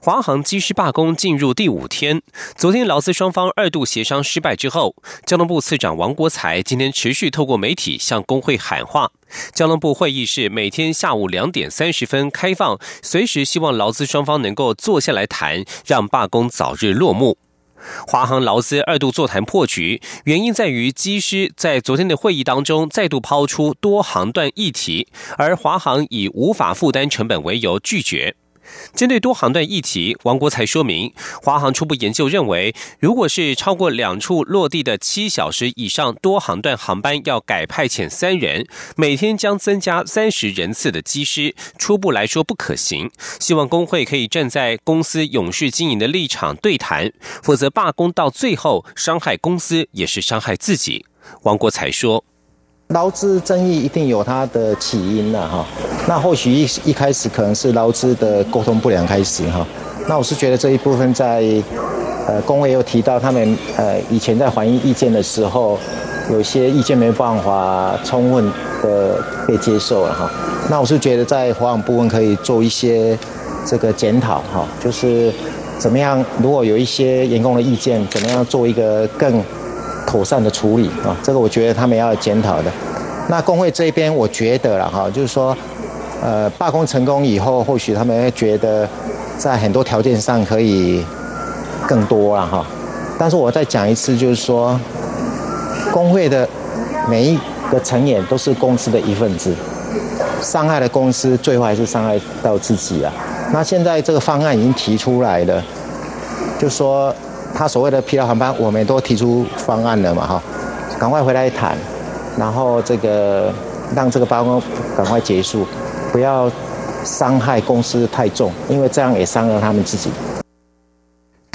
华航机师罢工进入第五天，昨天劳资双方二度协商失败之后，交通部次长王国才今天持续透过媒体向工会喊话。交通部会议室每天下午两点三十分开放，随时希望劳资双方能够坐下来谈，让罢工早日落幕。华航劳资二度座谈破局，原因在于机师在昨天的会议当中再度抛出多航段议题，而华航以无法负担成本为由拒绝。针对多航段议题，王国才说明，华航初步研究认为，如果是超过两处落地的七小时以上多航段航班，要改派遣三人，每天将增加三十人次的机师，初步来说不可行。希望工会可以站在公司永续经营的立场对谈，否则罢工到最后，伤害公司也是伤害自己。王国才说。劳资争议一定有它的起因了哈，那或许一一开始可能是劳资的沟通不良开始哈，那我是觉得这一部分在，呃，工会又提到他们呃以前在反映意见的时候，有些意见没办法充分的被接受了哈，那我是觉得在保养部分可以做一些这个检讨哈，就是怎么样，如果有一些员工的意见，怎么样做一个更。妥善的处理啊，这个我觉得他们要检讨的。那工会这边，我觉得了哈，就是说，呃，罢工成功以后，或许他们会觉得在很多条件上可以更多了哈。但是我再讲一次，就是说，工会的每一个成员都是公司的一份子，伤害了公司，最后还是伤害到自己啊。那现在这个方案已经提出来了，就说。他所谓的疲劳航班，我们都提出方案了嘛，哈，赶快回来谈，然后这个让这个罢工赶快结束，不要伤害公司太重，因为这样也伤了他们自己。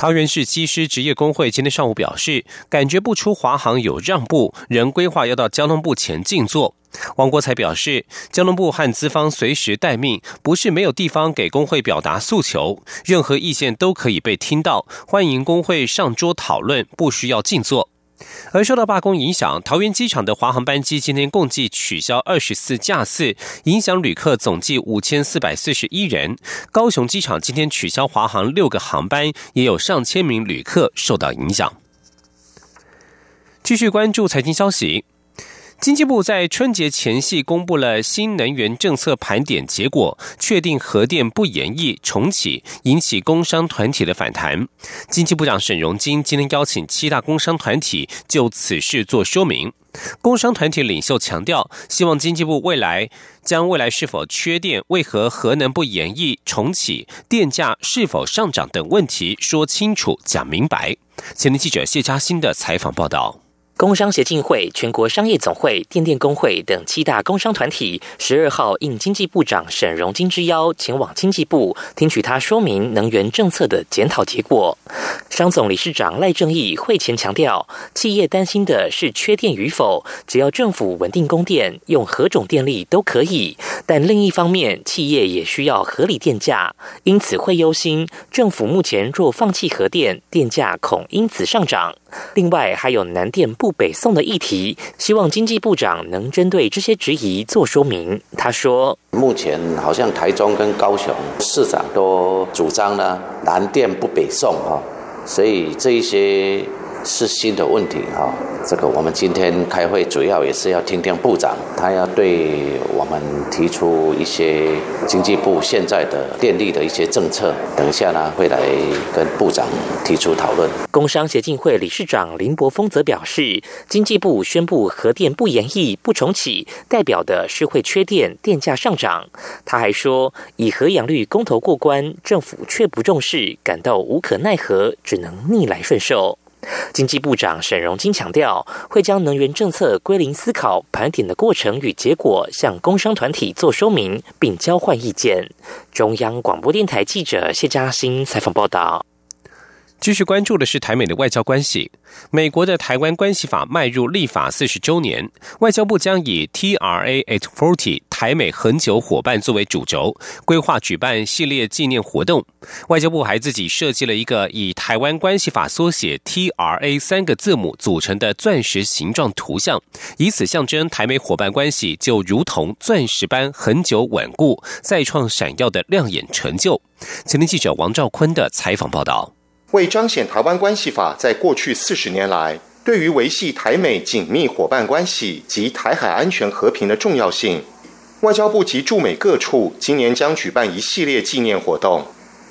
桃园市机师职业工会今天上午表示，感觉不出华航有让步，仍规划要到交通部前静坐。王国才表示，交通部和资方随时待命，不是没有地方给工会表达诉求，任何意见都可以被听到，欢迎工会上桌讨论，不需要静坐。而受到罢工影响，桃园机场的华航班机今天共计取消二十四架次，影响旅客总计五千四百四十一人。高雄机场今天取消华航六个航班，也有上千名旅客受到影响。继续关注财经消息。经济部在春节前夕公布了新能源政策盘点结果，确定核电不延役重启，引起工商团体的反弹。经济部长沈荣金今天邀请七大工商团体就此事做说明。工商团体领袖强调，希望经济部未来将未来是否缺电、为何核能不延役重启、电价是否上涨等问题说清楚、讲明白。前天记者谢嘉欣的采访报道。工商协进会、全国商业总会、电电工会等七大工商团体，十二号应经济部长沈荣金之邀，前往经济部听取他说明能源政策的检讨结果。商总理事长赖正义会前强调，企业担心的是缺电与否，只要政府稳定供电，用何种电力都可以。但另一方面，企业也需要合理电价，因此会忧心政府目前若放弃核电，电价恐因此上涨。另外，还有南电不北宋的议题，希望经济部长能针对这些质疑做说明。他说：“目前好像台中跟高雄市长都主张呢，南电不北宋哈，所以这一些。”是新的问题哈，这个我们今天开会主要也是要听听部长，他要对我们提出一些经济部现在的电力的一些政策，等一下呢会来跟部长提出讨论。工商协进会理事长林柏峰则表示，经济部宣布核电不延役、不重启，代表的是会缺电、电价上涨。他还说，以核养率公投过关，政府却不重视，感到无可奈何，只能逆来顺受。经济部长沈荣金强调，会将能源政策归零思考、盘点的过程与结果，向工商团体做说明，并交换意见。中央广播电台记者谢嘉欣采访报道。继续关注的是台美的外交关系。美国的《台湾关系法》迈入立法四十周年，外交部将以 TRA at forty 台美恒久伙伴作为主轴，规划举办系列纪念活动。外交部还自己设计了一个以《台湾关系法》缩写 TRA 三个字母组成的钻石形状图像，以此象征台美伙伴关系就如同钻石般恒久稳固，再创闪耀的亮眼成就。前天记者王兆坤的采访报道。为彰显台湾关系法在过去四十年来对于维系台美紧密伙伴关系及台海安全和平的重要性，外交部及驻美各处今年将举办一系列纪念活动。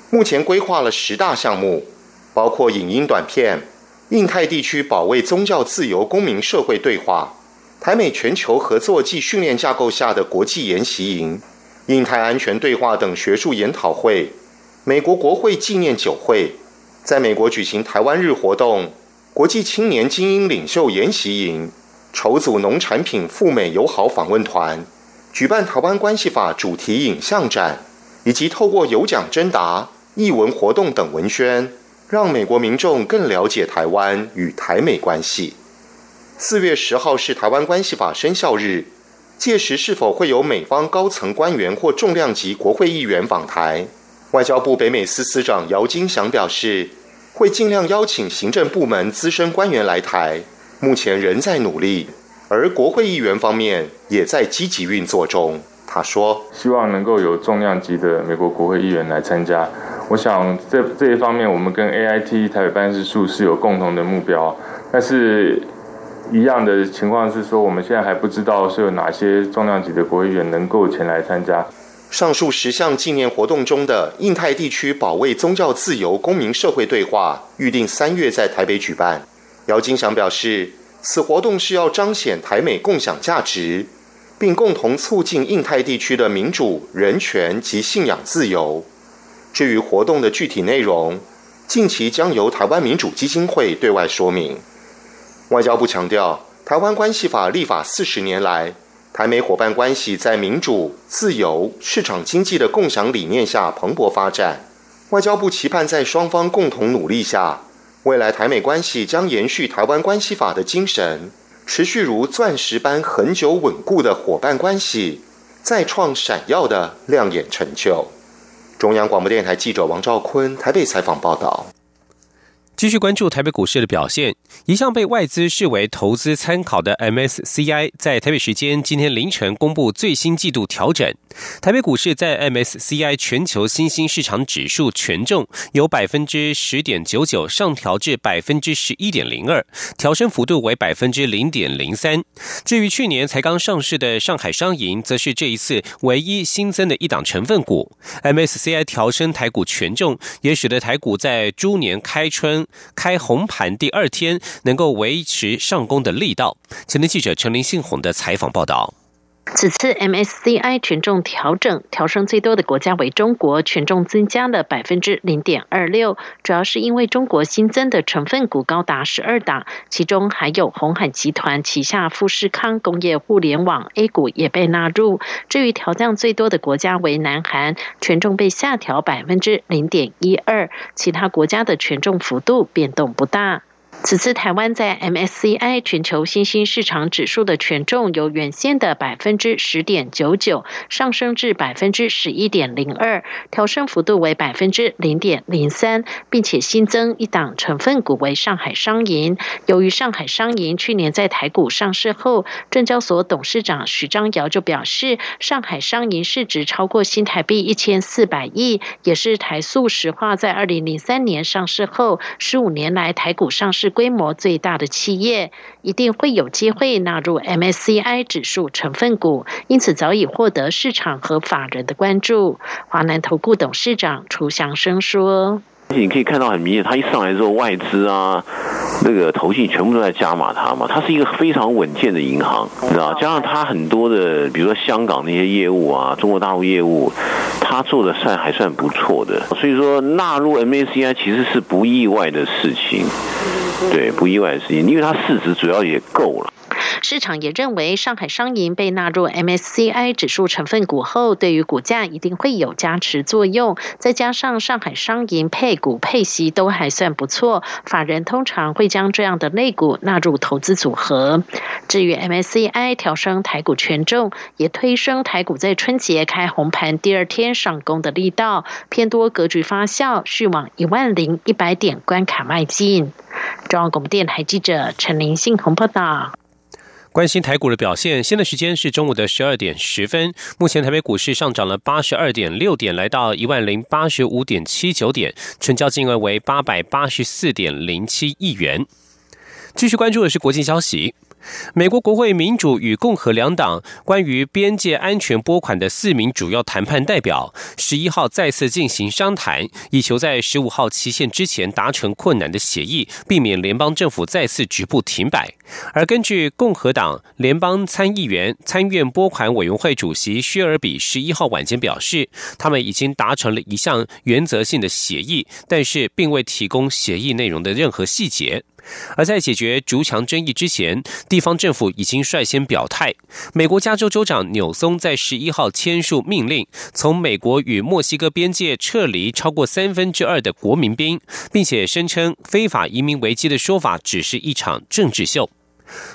目前规划了十大项目，包括影音短片、印太地区保卫宗教自由公民社会对话、台美全球合作暨训练架构下的国际研习营、印太安全对话等学术研讨会、美国国会纪念酒会。在美国举行台湾日活动、国际青年精英领袖研习营、筹组农产品赴美友好访问团、举办台湾关系法主题影像展，以及透过有奖征答、译文活动等文宣，让美国民众更了解台湾与台美关系。四月十号是台湾关系法生效日，届时是否会有美方高层官员或重量级国会议员访台？外交部北美司司长姚金祥表示，会尽量邀请行政部门资深官员来台，目前仍在努力，而国会议员方面也在积极运作中。他说：“希望能够有重量级的美国国会议员来参加。我想这这一方面，我们跟 AIT 台北办事处是有共同的目标，但是一样的情况是说，我们现在还不知道是有哪些重量级的国会议员能够前来参加。”上述十项纪念活动中的印太地区保卫宗教自由公民社会对话，预定三月在台北举办。姚金祥表示，此活动是要彰显台美共享价值，并共同促进印太地区的民主、人权及信仰自由。至于活动的具体内容，近期将由台湾民主基金会对外说明。外交部强调，台湾关系法立法四十年来。台美伙伴关系在民主、自由、市场经济的共享理念下蓬勃发展。外交部期盼在双方共同努力下，未来台美关系将延续台湾关系法的精神，持续如钻石般恒久稳固的伙伴关系，再创闪耀的亮眼成就。中央广播电台记者王兆坤台北采访报道。继续关注台北股市的表现。一向被外资视为投资参考的 MSCI，在台北时间今天凌晨公布最新季度调整。台北股市在 MSCI 全球新兴市场指数权重由百分之十点九九上调至百分之十一点零二，调升幅度为百分之零点零三。至于去年才刚上市的上海商银，则是这一次唯一新增的一档成分股。MSCI 调升台股权重，也使得台股在猪年开春。开红盘第二天，能够维持上攻的力道。前天记者陈林信宏的采访报道。此次 MSCI 权重调整调升最多的国家为中国，权重增加了百分之零点二六，主要是因为中国新增的成分股高达十二档，其中还有红海集团旗下富士康工业互联网 A 股也被纳入。至于调降最多的国家为南韩，权重被下调百分之零点一二，其他国家的权重幅度变动不大。此次台湾在 MSCI 全球新兴市场指数的权重由原先的百分之十点九九上升至百分之十一点零二，调升幅度为百分之零点零三，并且新增一档成分股为上海商银。由于上海商银去年在台股上市后，证交所董事长许章尧就表示，上海商银市值超过新台币一千四百亿，也是台塑石化在二零零三年上市后十五年来台股上市。是规模最大的企业一定会有机会纳入 MSCI 指数成分股，因此早已获得市场和法人的关注。华南投顾董事长楚祥生说。你可以看到很明显，它一上来之后，外资啊，那个投信全部都在加码它嘛。它是一个非常稳健的银行，你知道？加上它很多的，比如说香港那些业务啊，中国大陆业务，它做的算还算不错的。所以说纳入 MACI 其实是不意外的事情，对，不意外的事情，因为它市值主要也够了。市场也认为，上海商银被纳入 MSCI 指数成分股后，对于股价一定会有加持作用。再加上上海商银配股配息都还算不错，法人通常会将这样的类股纳入投资组合。至于 MSCI 调升台股权重，也推升台股在春节开红盘第二天上攻的力道，偏多格局发酵，续往一万零一百点关卡迈进。中央广播电台记者陈林信鸿报道。关心台股的表现，现在时间是中午的十二点十分。目前台北股市上涨了八十二点六点，来到一万零八十五点七九点，成交金额为八百八十四点零七亿元。继续关注的是国际消息。美国国会民主与共和两党关于边界安全拨款的四名主要谈判代表，十一号再次进行商谈，以求在十五号期限之前达成困难的协议，避免联邦政府再次局部停摆。而根据共和党联邦参议员参院拨款委员会主席薛尔比十一号晚间表示，他们已经达成了一项原则性的协议，但是并未提供协议内容的任何细节。而在解决逐墙争议之前，地方政府已经率先表态。美国加州州长纽松在十一号签署命令，从美国与墨西哥边界撤离超过三分之二的国民兵，并且声称非法移民危机的说法只是一场政治秀。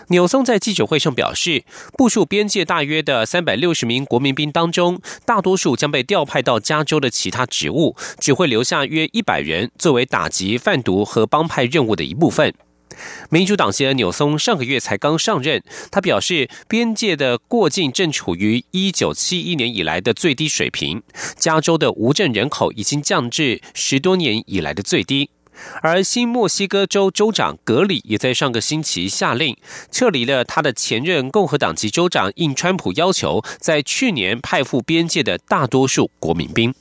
纽松在记者会上表示，部署边界大约的三百六十名国民兵当中，大多数将被调派到加州的其他职务，只会留下约一百人作为打击贩毒和帮派任务的一部分。民主党的纽松上个月才刚上任，他表示，边界的过境正处于一九七一年以来的最低水平，加州的无证人口已经降至十多年以来的最低。而新墨西哥州州长格里也在上个星期下令撤离了他的前任共和党籍州长应川普要求，在去年派赴边界的大多数国民兵。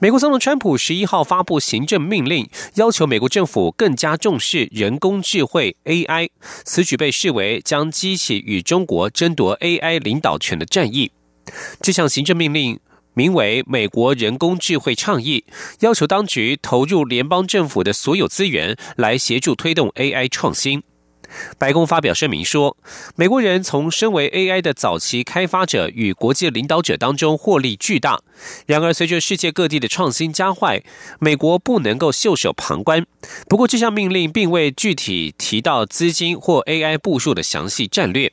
美国总统川普十一号发布行政命令，要求美国政府更加重视人工智慧 AI，此举被视为将激起与中国争夺 AI 领导权的战役。这项行政命令。名为“美国人工智慧倡议”，要求当局投入联邦政府的所有资源来协助推动 AI 创新。白宫发表声明说，美国人从身为 AI 的早期开发者与国际领导者当中获利巨大。然而，随着世界各地的创新加快，美国不能够袖手旁观。不过，这项命令并未具体提到资金或 AI 部署的详细战略。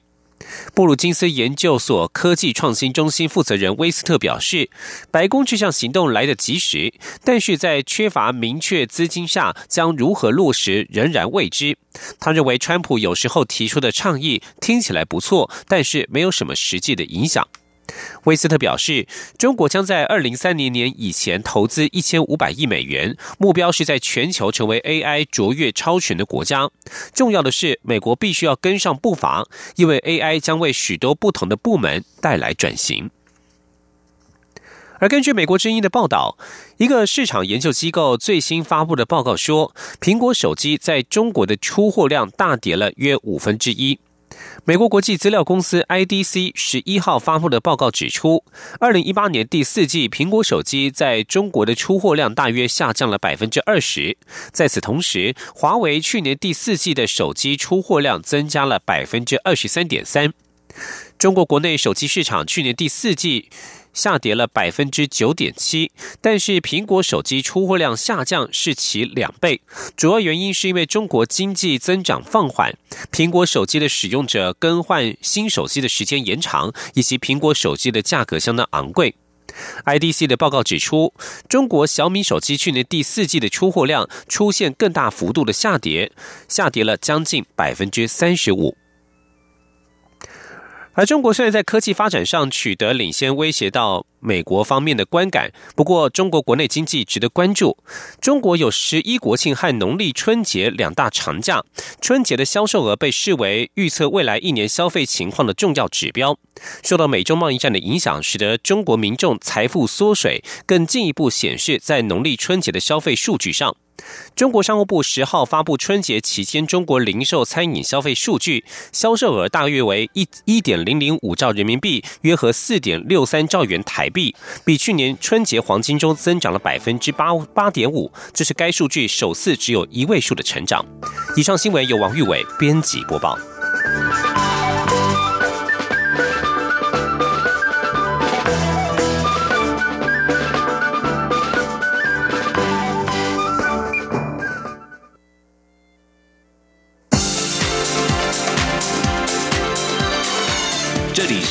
布鲁金斯研究所科技创新中心负责人威斯特表示，白宫这项行动来得及时，但是在缺乏明确资金下，将如何落实仍然未知。他认为，川普有时候提出的倡议听起来不错，但是没有什么实际的影响。威斯特表示，中国将在二零三零年以前投资一千五百亿美元，目标是在全球成为 AI 卓越超群的国家。重要的是，美国必须要跟上步伐，因为 AI 将为许多不同的部门带来转型。而根据美国之音的报道，一个市场研究机构最新发布的报告说，苹果手机在中国的出货量大跌了约五分之一。美国国际资料公司 IDC 十一号发布的报告指出，二零一八年第四季苹果手机在中国的出货量大约下降了百分之二十。在此同时，华为去年第四季的手机出货量增加了百分之二十三点三。中国国内手机市场去年第四季。下跌了百分之九点七，但是苹果手机出货量下降是其两倍，主要原因是因为中国经济增长放缓，苹果手机的使用者更换新手机的时间延长，以及苹果手机的价格相当昂贵。IDC 的报告指出，中国小米手机去年第四季的出货量出现更大幅度的下跌，下跌了将近百分之三十五。而中国虽然在科技发展上取得领先，威胁到美国方面的观感。不过，中国国内经济值得关注。中国有十一国庆和农历春节两大长假，春节的销售额被视为预测未来一年消费情况的重要指标。受到美中贸易战的影响，使得中国民众财富缩水，更进一步显示在农历春节的消费数据上。中国商务部十号发布春节期间中国零售餐饮消费数据，销售额大约为一一点零零五兆人民币，约合四点六三兆元台币，比去年春节黄金周增长了百分之八八点五，这是该数据首次只有一位数的成长。以上新闻由王玉伟编辑播报。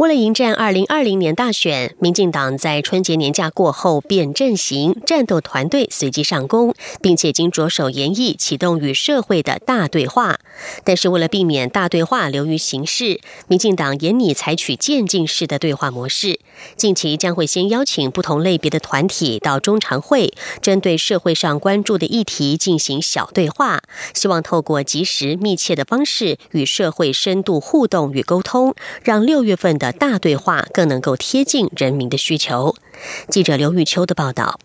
为了迎战二零二零年大选，民进党在春节年假过后变阵型，战斗团队随即上工，并且经着手研议启动与社会的大对话。但是为了避免大对话流于形式，民进党严拟采取渐进式的对话模式。近期将会先邀请不同类别的团体到中常会，针对社会上关注的议题进行小对话，希望透过及时密切的方式与社会。深度互动与沟通，让六月份的大对话更能够贴近人民的需求。记者刘玉秋的报道。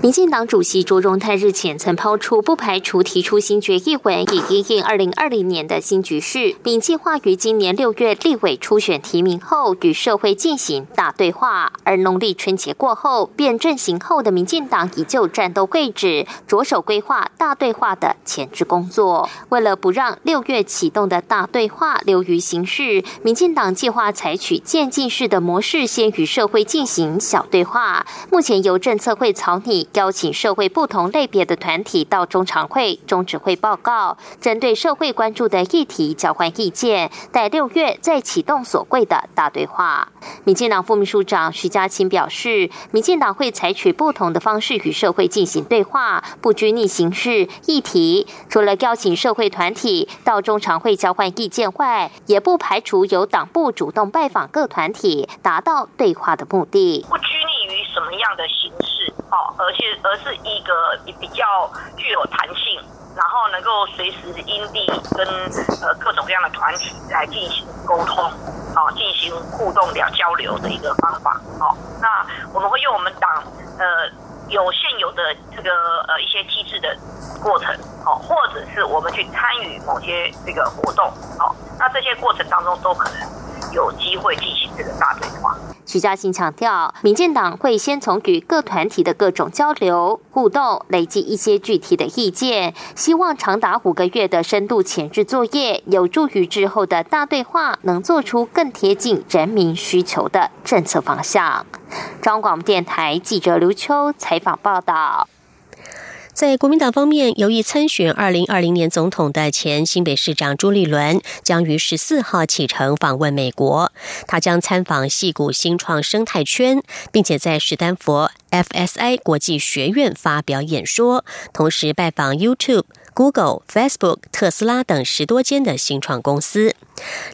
民进党主席卓荣泰日前曾抛出不排除提出新决议文，以应应二零二零年的新局势，并计划于今年六月立委初选提名后与社会进行大对话。而农历春节过后变阵型后的民进党已就战斗位置着手规划大对话的前置工作。为了不让六月启动的大对话流于形式，民进党计划采取渐进式的模式，先与社会进行小对话。目前由政策会草拟。邀请社会不同类别的团体到中常会、中指会报告，针对社会关注的议题交换意见，待六月再启动所谓的大对话。民进党副秘书长徐家清表示，民进党会采取不同的方式与社会进行对话，不拘泥形式议题。除了邀请社会团体到中常会交换意见外，也不排除由党部主动拜访各团体，达到对话的目的。不拘泥于什么样的形式。哦，而且而是一个比较具有弹性，然后能够随时因地跟呃各种各样的团体来进行沟通，哦，进行互动了交流的一个方法。哦，那我们会用我们党呃有现有的这个呃一些机制的过程，哦，或者是我们去参与某些这个活动，哦，那这些过程当中都可能有机会进行这个大对话。徐嘉欣强调，民进党会先从与各团体的各种交流互动，累积一些具体的意见，希望长达五个月的深度前置作业，有助于之后的大对话能做出更贴近人民需求的政策方向。中广电台记者刘秋采访报道。在国民党方面，由于参选二零二零年总统的前新北市长朱立伦将于十四号启程访问美国，他将参访戏谷新创生态圈，并且在史丹佛 FSI 国际学院发表演说，同时拜访 YouTube、Google、Facebook、特斯拉等十多间的新创公司。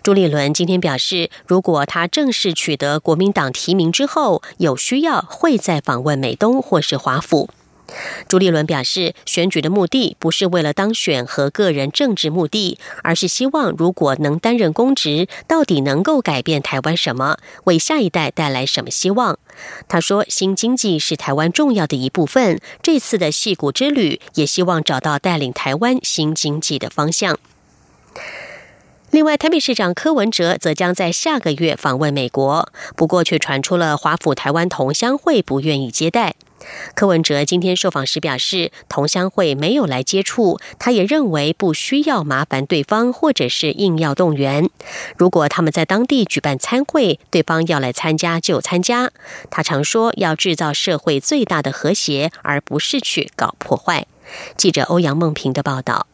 朱立伦今天表示，如果他正式取得国民党提名之后，有需要会再访问美东或是华府。朱立伦表示，选举的目的不是为了当选和个人政治目的，而是希望如果能担任公职，到底能够改变台湾什么，为下一代带来什么希望。他说，新经济是台湾重要的一部分，这次的戏骨之旅也希望找到带领台湾新经济的方向。另外，台北市长柯文哲则将在下个月访问美国，不过却传出了华府台湾同乡会不愿意接待。柯文哲今天受访时表示，同乡会没有来接触，他也认为不需要麻烦对方，或者是硬要动员。如果他们在当地举办参会，对方要来参加就参加。他常说要制造社会最大的和谐，而不是去搞破坏。记者欧阳梦平的报道。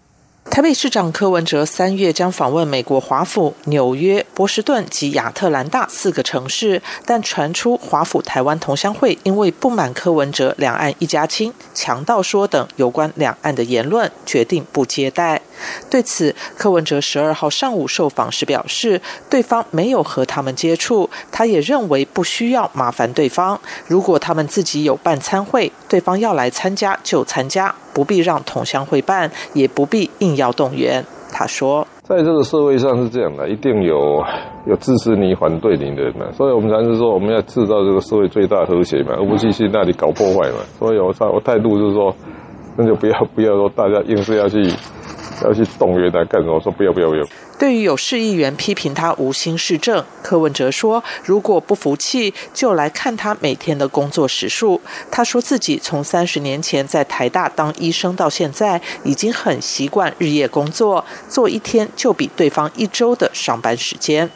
台北市长柯文哲三月将访问美国华府、纽约、波士顿及亚特兰大四个城市，但传出华府台湾同乡会因为不满柯文哲“两岸一家亲”、强盗说等有关两岸的言论，决定不接待。对此，柯文哲十二号上午受访时表示，对方没有和他们接触，他也认为不需要麻烦对方。如果他们自己有办参会，对方要来参加就参加。不必让同乡会办，也不必硬要动员。他说，在这个社会上是这样的，一定有有支持你、反对你的人嘛。所以我们才是说，我们要制造这个社会最大和谐嘛，而不是去那里搞破坏嘛。所以我态我态度就是说，那就不要不要说大家硬是要去要去动员他干什么？我说不要不要不要。对于有市议员批评他无心市政，柯文哲说：“如果不服气，就来看他每天的工作时数。”他说自己从三十年前在台大当医生到现在，已经很习惯日夜工作，做一天就比对方一周的上班时间。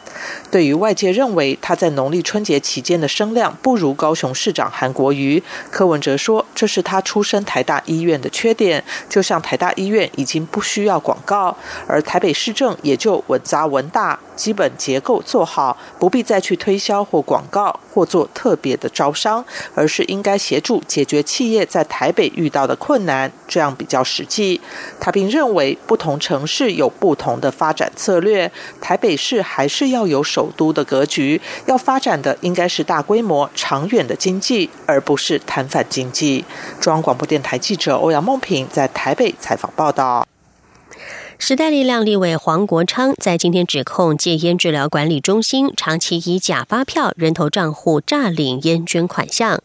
对于外界认为他在农历春节期间的声量不如高雄市长韩国瑜，柯文哲说这是他出身台大医院的缺点。就像台大医院已经不需要广告，而台北市政也就。稳扎稳打，基本结构做好，不必再去推销或广告或做特别的招商，而是应该协助解决企业在台北遇到的困难，这样比较实际。他并认为，不同城市有不同的发展策略，台北市还是要有首都的格局，要发展的应该是大规模、长远的经济，而不是摊贩经济。中央广播电台记者欧阳梦平在台北采访报道。时代力量立委黄国昌在今天指控戒烟治疗管理中心长期以假发票、人头账户诈领烟捐款项。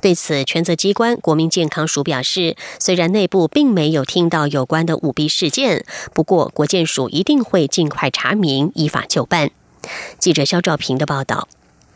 对此，权责机关国民健康署表示，虽然内部并没有听到有关的舞弊事件，不过国健署一定会尽快查明，依法就办。记者肖兆平的报道。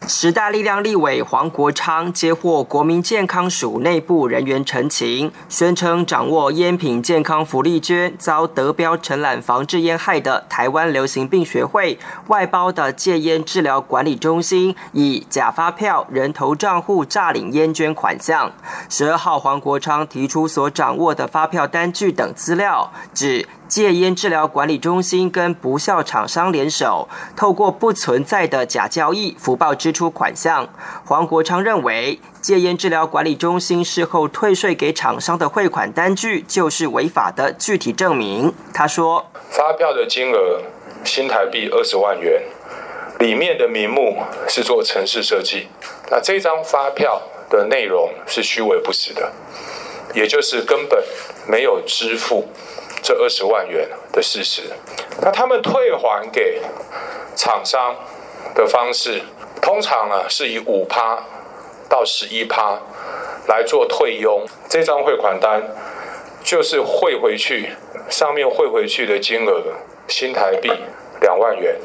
十大力量立委黄国昌接获国民健康署内部人员陈情，宣称掌握烟品健康福利捐遭德标承揽防治烟害的台湾流行病学会外包的戒烟治疗管理中心，以假发票、人头账户诈领烟捐款项。十二号，黄国昌提出所掌握的发票单据等资料，指。戒烟治疗管理中心跟不孝厂商联手，透过不存在的假交易福报支出款项。黄国昌认为，戒烟治疗管理中心事后退税给厂商的汇款单据就是违法的具体证明。他说，发票的金额新台币二十万元，里面的名目是做城市设计，那这张发票的内容是虚伪不实的，也就是根本没有支付。这二十万元的事实，那他们退还给厂商的方式，通常呢是以五趴到十一趴来做退佣。这张汇款单就是汇回去，上面汇回去的金额新台币两万元。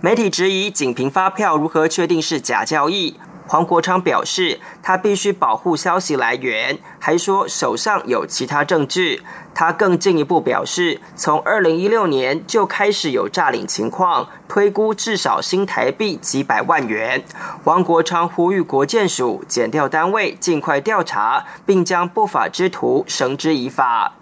媒体质疑，仅凭发票如何确定是假交易？黄国昌表示，他必须保护消息来源，还说手上有其他证据。他更进一步表示，从二零一六年就开始有诈领情况，推估至少新台币几百万元。黄国昌呼吁国建署、减调单位尽快调查，并将不法之徒绳之以法。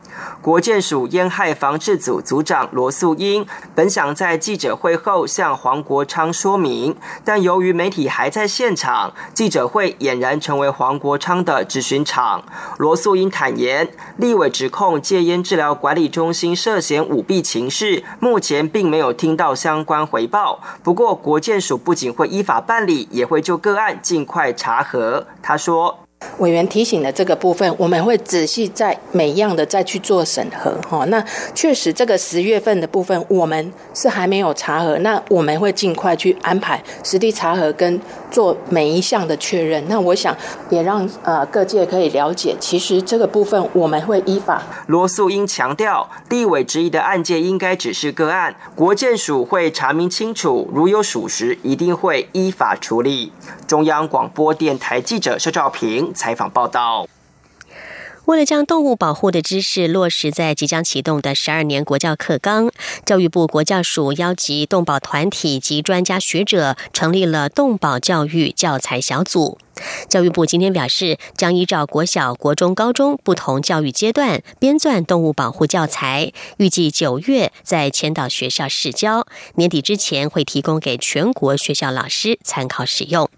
国建署烟害防治组组长罗素英本想在记者会后向黄国昌说明，但由于媒体还在现场，记者会俨然成为黄国昌的质询场。罗素英坦言，立委指控烟治疗管理中心涉嫌舞弊情事，目前并没有听到相关回报。不过，国建署不仅会依法办理，也会就个案尽快查核。他说。委员提醒的这个部分，我们会仔细在每样的再去做审核哈。那确实这个十月份的部分，我们是还没有查核，那我们会尽快去安排实地查核跟做每一项的确认。那我想也让呃各界可以了解，其实这个部分我们会依法。罗素英强调，立委质疑的案件应该只是个案，国建署会查明清楚，如有属实，一定会依法处理。中央广播电台记者肖兆平。采访报道。为了将动物保护的知识落实在即将启动的十二年国教课纲，教育部国教署邀集动保团体及专家学者，成立了动保教育教材小组。教育部今天表示，将依照国小、国中、高中不同教育阶段编撰动物保护教材，预计九月在千岛学校试教，年底之前会提供给全国学校老师参考使用。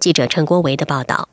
记者陈国维的报道。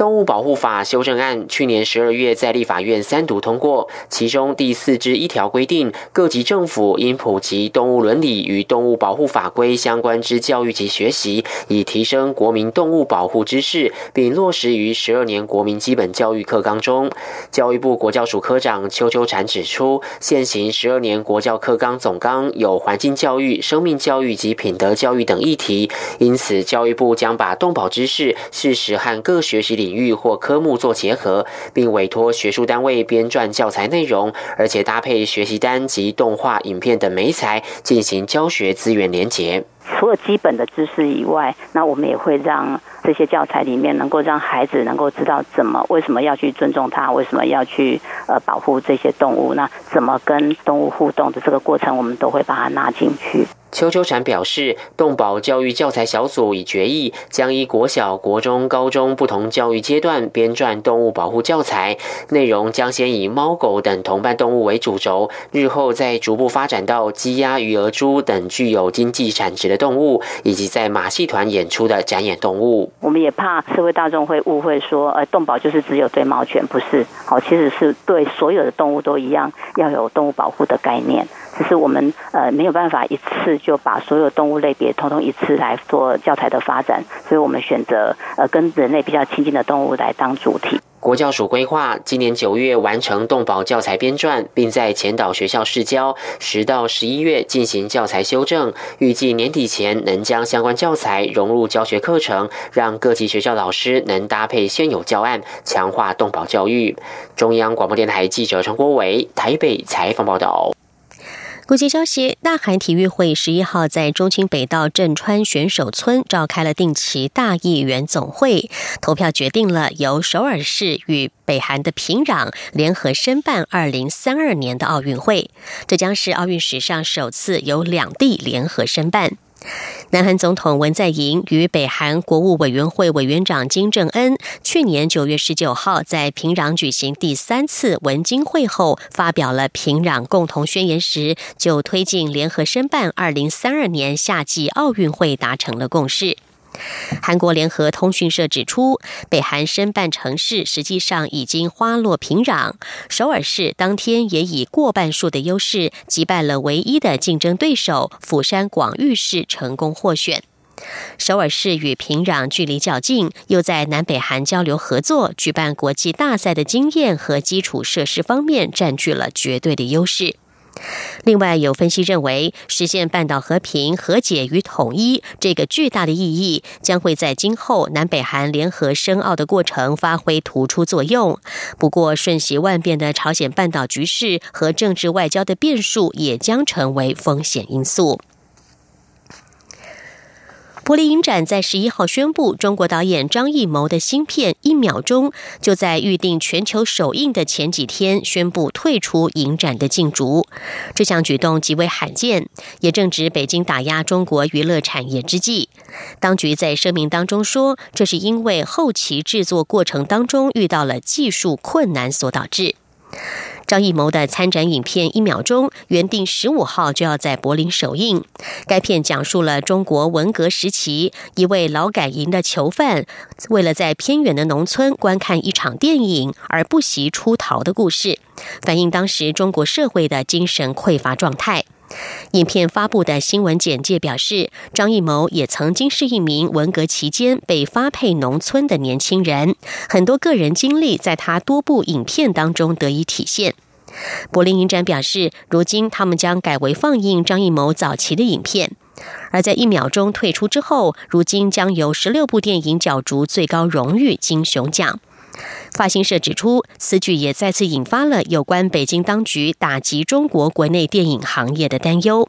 动物保护法修正案去年十二月在立法院三读通过，其中第四之一条规定，各级政府应普及动物伦理与动物保护法规相关之教育及学习，以提升国民动物保护知识，并落实于十二年国民基本教育课纲中。教育部国教署科长邱秋婵指出，现行十二年国教课纲总纲有环境教育、生命教育及品德教育等议题，因此教育部将把动保知识、事实和各学习理领域或科目做结合，并委托学术单位编撰教材内容，而且搭配学习单及动画、影片等媒材进行教学资源连结。除了基本的知识以外，那我们也会让这些教材里面能够让孩子能够知道怎么、为什么要去尊重它，为什么要去呃保护这些动物，那怎么跟动物互动的这个过程，我们都会把它纳进去。邱秋婵表示，动保教育教材小组已决议，将依国小、国中、高中不同教育阶段编撰动物保护教材，内容将先以猫狗等同伴动物为主轴，日后再逐步发展到鸡鸭鱼鹅猪等具有经济产值的动物，以及在马戏团演出的展演动物。我们也怕社会大众会误会说，呃，动保就是只有对猫犬，不是，好，其实是对所有的动物都一样，要有动物保护的概念。只是我们呃没有办法一次就把所有动物类别通通一次来做教材的发展，所以我们选择呃跟人类比较亲近的动物来当主体。国教署规划今年九月完成动保教材编撰，并在前导学校试教，十到十一月进行教材修正，预计年底前能将相关教材融入教学课程，让各级学校老师能搭配现有教案，强化动保教育。中央广播电台记者陈国伟台北采访报道。国际消息：大韩体育会十一号在中清北道镇川选手村召开了定期大议员总会，投票决定了由首尔市与北韩的平壤联合申办二零三二年的奥运会。这将是奥运史上首次由两地联合申办。南韩总统文在寅与北韩国务委员会委员长金正恩去年九月十九号在平壤举行第三次文金会后，发表了平壤共同宣言时，就推进联合申办二零三二年夏季奥运会达成了共识。韩国联合通讯社指出，北韩申办城市实际上已经花落平壤。首尔市当天也以过半数的优势击败了唯一的竞争对手釜山广域市，成功获选。首尔市与平壤距离较近，又在南北韩交流合作、举办国际大赛的经验和基础设施方面占据了绝对的优势。另外，有分析认为，实现半岛和平、和解与统一这个巨大的意义，将会在今后南北韩联合申奥的过程发挥突出作用。不过，瞬息万变的朝鲜半岛局势和政治外交的变数，也将成为风险因素。柏林影展在十一号宣布，中国导演张艺谋的新片《一秒钟》就在预定全球首映的前几天宣布退出影展的竞逐。这项举动极为罕见，也正值北京打压中国娱乐产业之际。当局在声明当中说，这是因为后期制作过程当中遇到了技术困难所导致。张艺谋的参展影片《一秒钟》原定十五号就要在柏林首映。该片讲述了中国文革时期一位劳改营的囚犯，为了在偏远的农村观看一场电影而不惜出逃的故事，反映当时中国社会的精神匮乏状态。影片发布的新闻简介表示，张艺谋也曾经是一名文革期间被发配农村的年轻人，很多个人经历在他多部影片当中得以体现。柏林影展表示，如今他们将改为放映张艺谋早期的影片，而在一秒钟退出之后，如今将由十六部电影角逐最高荣誉金熊奖。发行社指出，此举也再次引发了有关北京当局打击中国国内电影行业的担忧。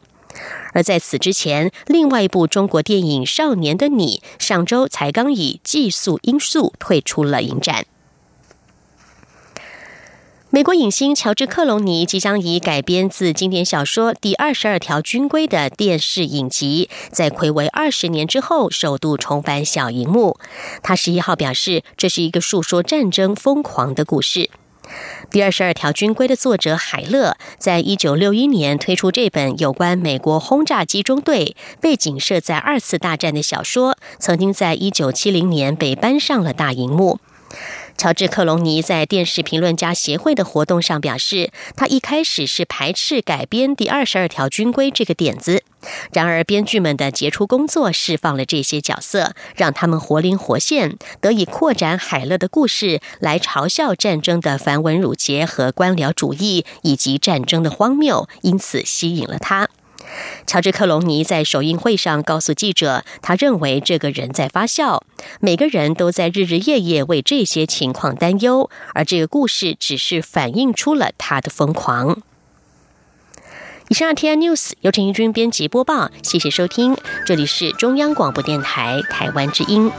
而在此之前，另外一部中国电影《少年的你》上周才刚以技术因素退出了影展。美国影星乔治·克隆尼即将以改编自经典小说《第二十二条军规》的电视影集，在暌违二十年之后首度重返小荧幕。他十一号表示，这是一个诉说战争疯狂的故事。《第二十二条军规》的作者海勒在一九六一年推出这本有关美国轰炸机中队背景设在二次大战的小说，曾经在一九七零年被搬上了大荧幕。乔治·克隆尼在电视评论家协会的活动上表示，他一开始是排斥改编第二十二条军规这个点子。然而，编剧们的杰出工作释放了这些角色，让他们活灵活现，得以扩展海勒的故事，来嘲笑战争的繁文缛节和官僚主义以及战争的荒谬，因此吸引了他。乔治·克隆尼在首映会上告诉记者，他认为这个人在发笑，每个人都在日日夜夜为这些情况担忧，而这个故事只是反映出了他的疯狂。以上 T N News 由陈怡君编辑播报，谢谢收听，这里是中央广播电台台湾之音。